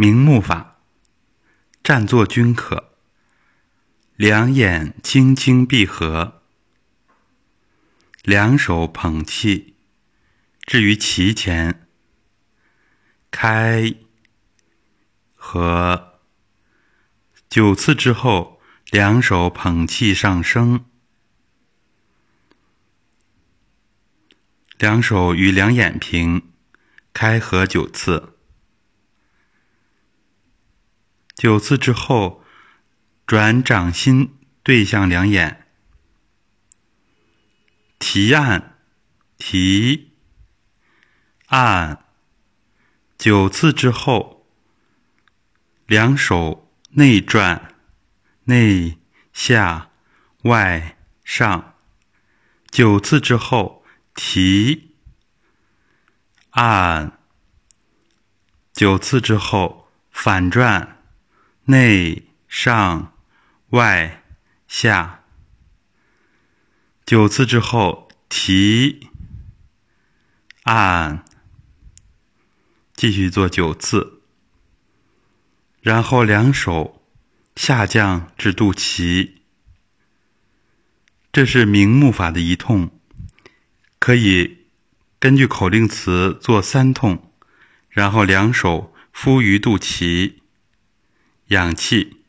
明目法，站坐均可。两眼轻轻闭合，两手捧气，置于脐前，开合九次之后，两手捧气上升，两手与两眼平，开合九次。九次之后，转掌心对向两眼，提按，提按。九次之后，两手内转，内下外上。九次之后，提按。九次之后，反转。内上外下。九次之后，提按，继续做九次，然后两手下降至肚脐。这是明目法的一痛，可以根据口令词做三痛，然后两手敷于肚脐。氧气。